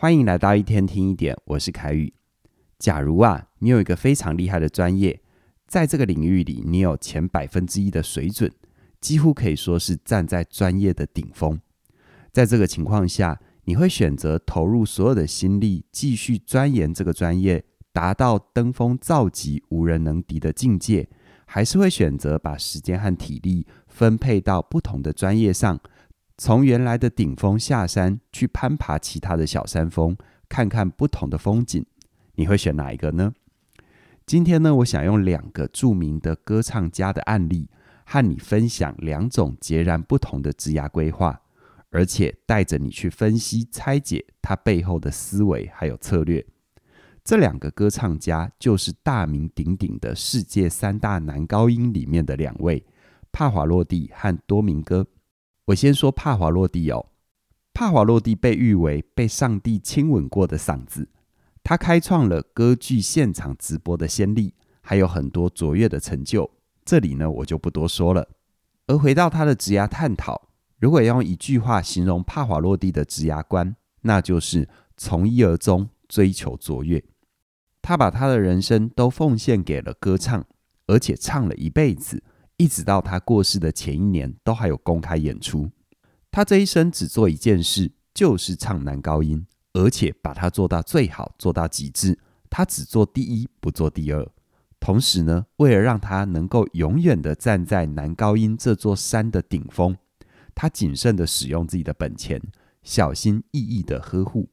欢迎来到一天听一点，我是凯宇。假如啊，你有一个非常厉害的专业，在这个领域里，你有前百分之一的水准，几乎可以说是站在专业的顶峰。在这个情况下，你会选择投入所有的心力，继续钻研这个专业，达到登峰造极、无人能敌的境界，还是会选择把时间和体力分配到不同的专业上？从原来的顶峰下山，去攀爬其他的小山峰，看看不同的风景，你会选哪一个呢？今天呢，我想用两个著名的歌唱家的案例，和你分享两种截然不同的职涯规划，而且带着你去分析、拆解他背后的思维还有策略。这两个歌唱家就是大名鼎鼎的世界三大男高音里面的两位，帕华洛蒂和多明戈。我先说帕瓦洛蒂哦，帕瓦洛蒂被誉为被上帝亲吻过的嗓子，他开创了歌剧现场直播的先例，还有很多卓越的成就。这里呢，我就不多说了。而回到他的职涯探讨，如果用一句话形容帕瓦洛蒂的职涯观，那就是从一而终，追求卓越。他把他的人生都奉献给了歌唱，而且唱了一辈子。一直到他过世的前一年，都还有公开演出。他这一生只做一件事，就是唱男高音，而且把它做到最好，做到极致。他只做第一，不做第二。同时呢，为了让他能够永远的站在男高音这座山的顶峰，他谨慎的使用自己的本钱，小心翼翼的呵护。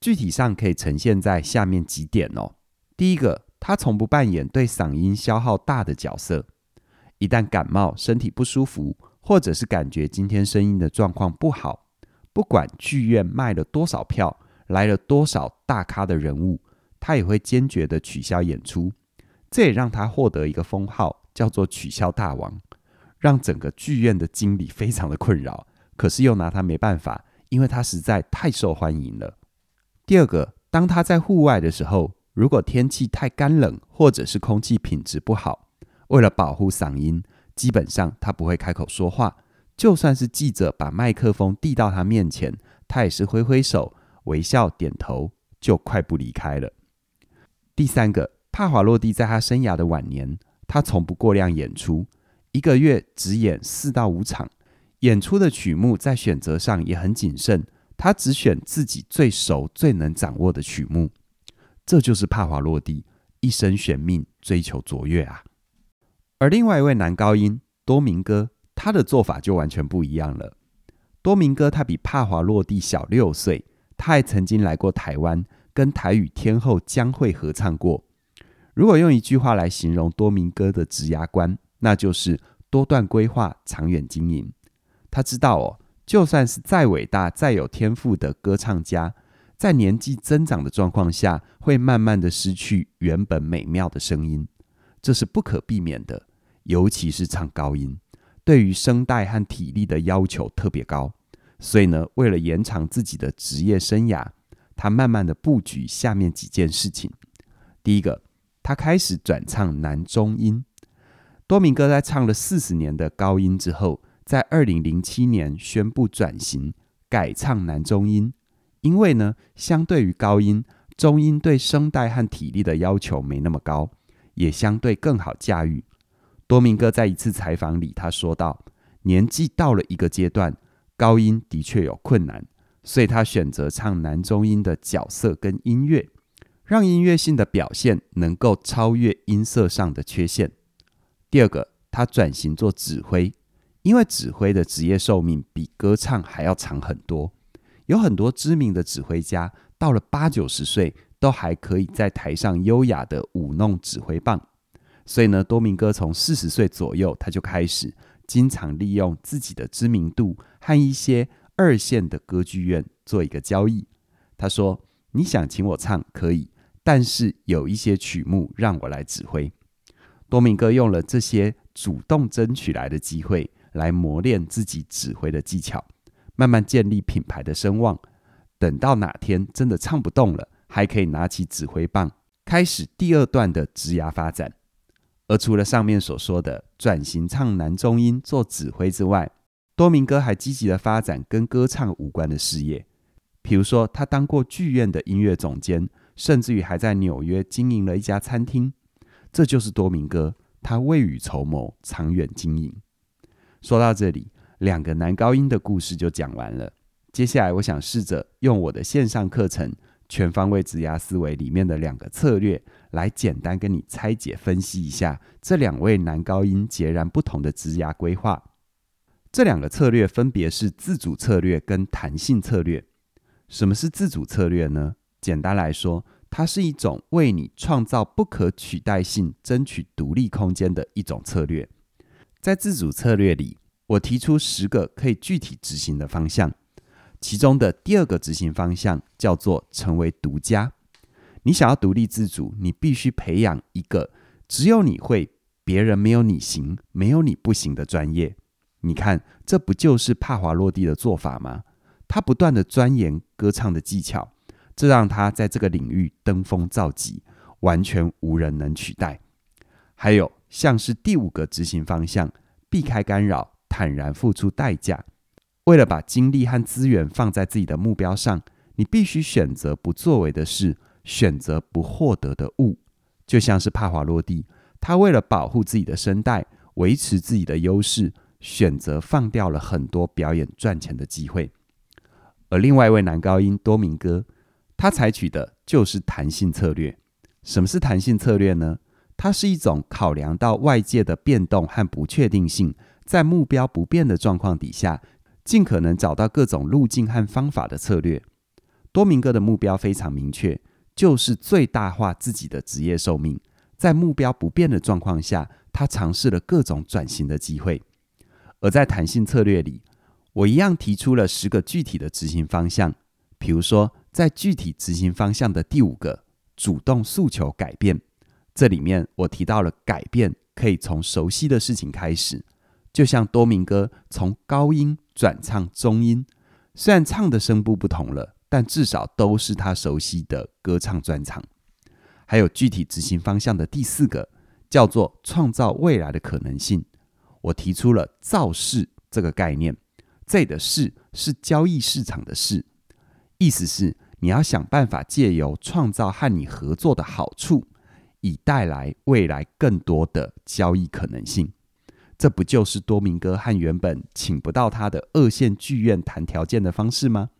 具体上可以呈现在下面几点哦。第一个，他从不扮演对嗓音消耗大的角色。一旦感冒、身体不舒服，或者是感觉今天声音的状况不好，不管剧院卖了多少票，来了多少大咖的人物，他也会坚决的取消演出。这也让他获得一个封号，叫做“取消大王”，让整个剧院的经理非常的困扰。可是又拿他没办法，因为他实在太受欢迎了。第二个，当他在户外的时候，如果天气太干冷，或者是空气品质不好，为了保护嗓音，基本上他不会开口说话。就算是记者把麦克风递到他面前，他也是挥挥手、微笑、点头，就快步离开了。第三个，帕瓦洛蒂在他生涯的晚年，他从不过量演出，一个月只演四到五场。演出的曲目在选择上也很谨慎，他只选自己最熟、最能掌握的曲目。这就是帕瓦洛蒂一生悬命追求卓越啊！而另外一位男高音多明戈，他的做法就完全不一样了。多明戈他比帕华洛蒂小六岁，他还曾经来过台湾，跟台语天后江蕙合唱过。如果用一句话来形容多明戈的职涯观，那就是多段规划，长远经营。他知道哦，就算是再伟大、再有天赋的歌唱家，在年纪增长的状况下，会慢慢的失去原本美妙的声音，这是不可避免的。尤其是唱高音，对于声带和体力的要求特别高，所以呢，为了延长自己的职业生涯，他慢慢的布局下面几件事情。第一个，他开始转唱男中音。多明戈在唱了四十年的高音之后，在二零零七年宣布转型，改唱男中音。因为呢，相对于高音，中音对声带和体力的要求没那么高，也相对更好驾驭。多明戈在一次采访里，他说道：“年纪到了一个阶段，高音的确有困难，所以他选择唱男中音的角色跟音乐，让音乐性的表现能够超越音色上的缺陷。第二个，他转型做指挥，因为指挥的职业寿命比歌唱还要长很多，有很多知名的指挥家到了八九十岁，都还可以在台上优雅的舞弄指挥棒。”所以呢，多明戈从四十岁左右，他就开始经常利用自己的知名度和一些二线的歌剧院做一个交易。他说：“你想请我唱可以，但是有一些曲目让我来指挥。”多明戈用了这些主动争取来的机会来磨练自己指挥的技巧，慢慢建立品牌的声望。等到哪天真的唱不动了，还可以拿起指挥棒，开始第二段的职涯发展。而除了上面所说的转型唱男中音做指挥之外，多明戈还积极的发展跟歌唱无关的事业，比如说，他当过剧院的音乐总监，甚至于还在纽约经营了一家餐厅。这就是多明戈，他未雨绸缪，长远经营。说到这里，两个男高音的故事就讲完了。接下来，我想试着用我的线上课程《全方位职涯思维》里面的两个策略，来简单跟你拆解分析一下这两位男高音截然不同的职涯规划。这两个策略分别是自主策略跟弹性策略。什么是自主策略呢？简单来说，它是一种为你创造不可取代性、争取独立空间的一种策略。在自主策略里，我提出十个可以具体执行的方向，其中的第二个执行方向叫做成为独家。你想要独立自主，你必须培养一个只有你会、别人没有你行、没有你不行的专业。你看，这不就是帕华洛蒂的做法吗？他不断地钻研歌唱的技巧，这让他在这个领域登峰造极，完全无人能取代。还有像是第五个执行方向，避开干扰，坦然付出代价。为了把精力和资源放在自己的目标上，你必须选择不作为的事，选择不获得的物。就像是帕华洛蒂，他为了保护自己的声带，维持自己的优势，选择放掉了很多表演赚钱的机会。而另外一位男高音多明戈，他采取的就是弹性策略。什么是弹性策略呢？它是一种考量到外界的变动和不确定性，在目标不变的状况底下，尽可能找到各种路径和方法的策略。多明戈的目标非常明确，就是最大化自己的职业寿命。在目标不变的状况下，他尝试了各种转型的机会。而在弹性策略里，我一样提出了十个具体的执行方向，比如说，在具体执行方向的第五个，主动诉求改变，这里面我提到了改变可以从熟悉的事情开始，就像多明戈从高音转唱中音，虽然唱的声部不同了，但至少都是他熟悉的歌唱专场。还有具体执行方向的第四个，叫做创造未来的可能性，我提出了造势这个概念。这的势是交易市场的势，意思是你要想办法借由创造和你合作的好处，以带来未来更多的交易可能性。这不就是多明戈和原本请不到他的二线剧院谈条件的方式吗？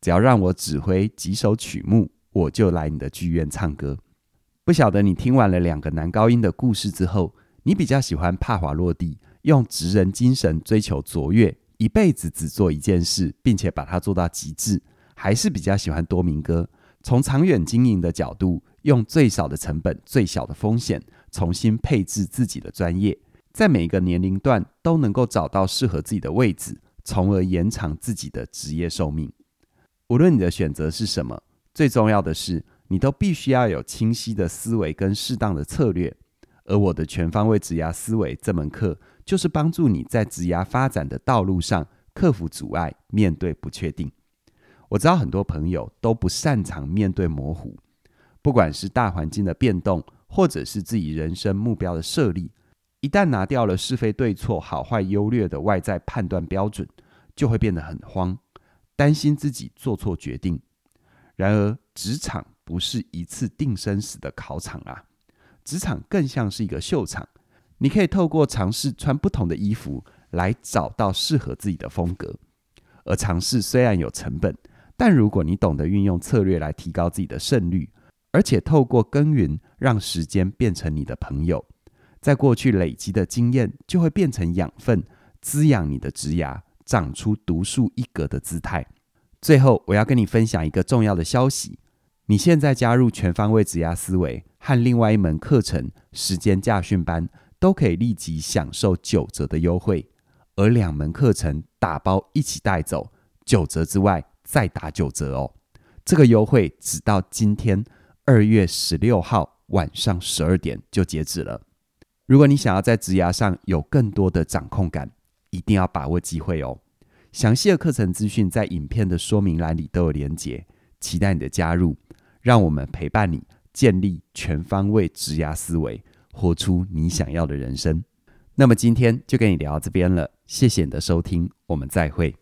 只要让我指挥几首曲目，我就来你的剧院唱歌。不晓得你听完了两个男高音的故事之后，你比较喜欢帕华洛蒂用职人精神追求卓越，一辈子只做一件事，并且把它做到极致，还是比较喜欢多明戈。从长远经营的角度，用最少的成本、最小的风险，重新配置自己的专业，在每一个年龄段都能够找到适合自己的位置，从而延长自己的职业寿命。无论你的选择是什么，最重要的是，你都必须要有清晰的思维跟适当的策略。而我的全方位职涯思维这门课，就是帮助你在职涯发展的道路上克服阻碍，面对不确定。我知道很多朋友都不擅长面对模糊，不管是大环境的变动，或者是自己人生目标的设立，一旦拿掉了是非对错、好坏优劣的外在判断标准，就会变得很慌，担心自己做错决定。然而，职场不是一次定生死的考场啊。职场更像是一个秀场，你可以透过尝试穿不同的衣服来找到适合自己的风格。而尝试虽然有成本，但如果你懂得运用策略来提高自己的胜率，而且透过耕耘让时间变成你的朋友，在过去累积的经验就会变成养分，滋养你的职涯，长出独树一格的姿态。最后，我要跟你分享一个重要的消息。你现在加入全方位职涯思维和另外一门课程时间驾训班，都可以立即享受九折的优惠，而两门课程打包一起带走，九折之外再打九折哦。这个优惠只到今天二月十六号晚上十二点就截止了。如果你想要在职涯上有更多的掌控感，一定要把握机会哦。详细的课程资讯在影片的说明栏里都有连结，期待你的加入。让我们陪伴你，建立全方位职涯思维，活出你想要的人生。那么今天就跟你聊到这边了，谢谢你的收听，我们再会。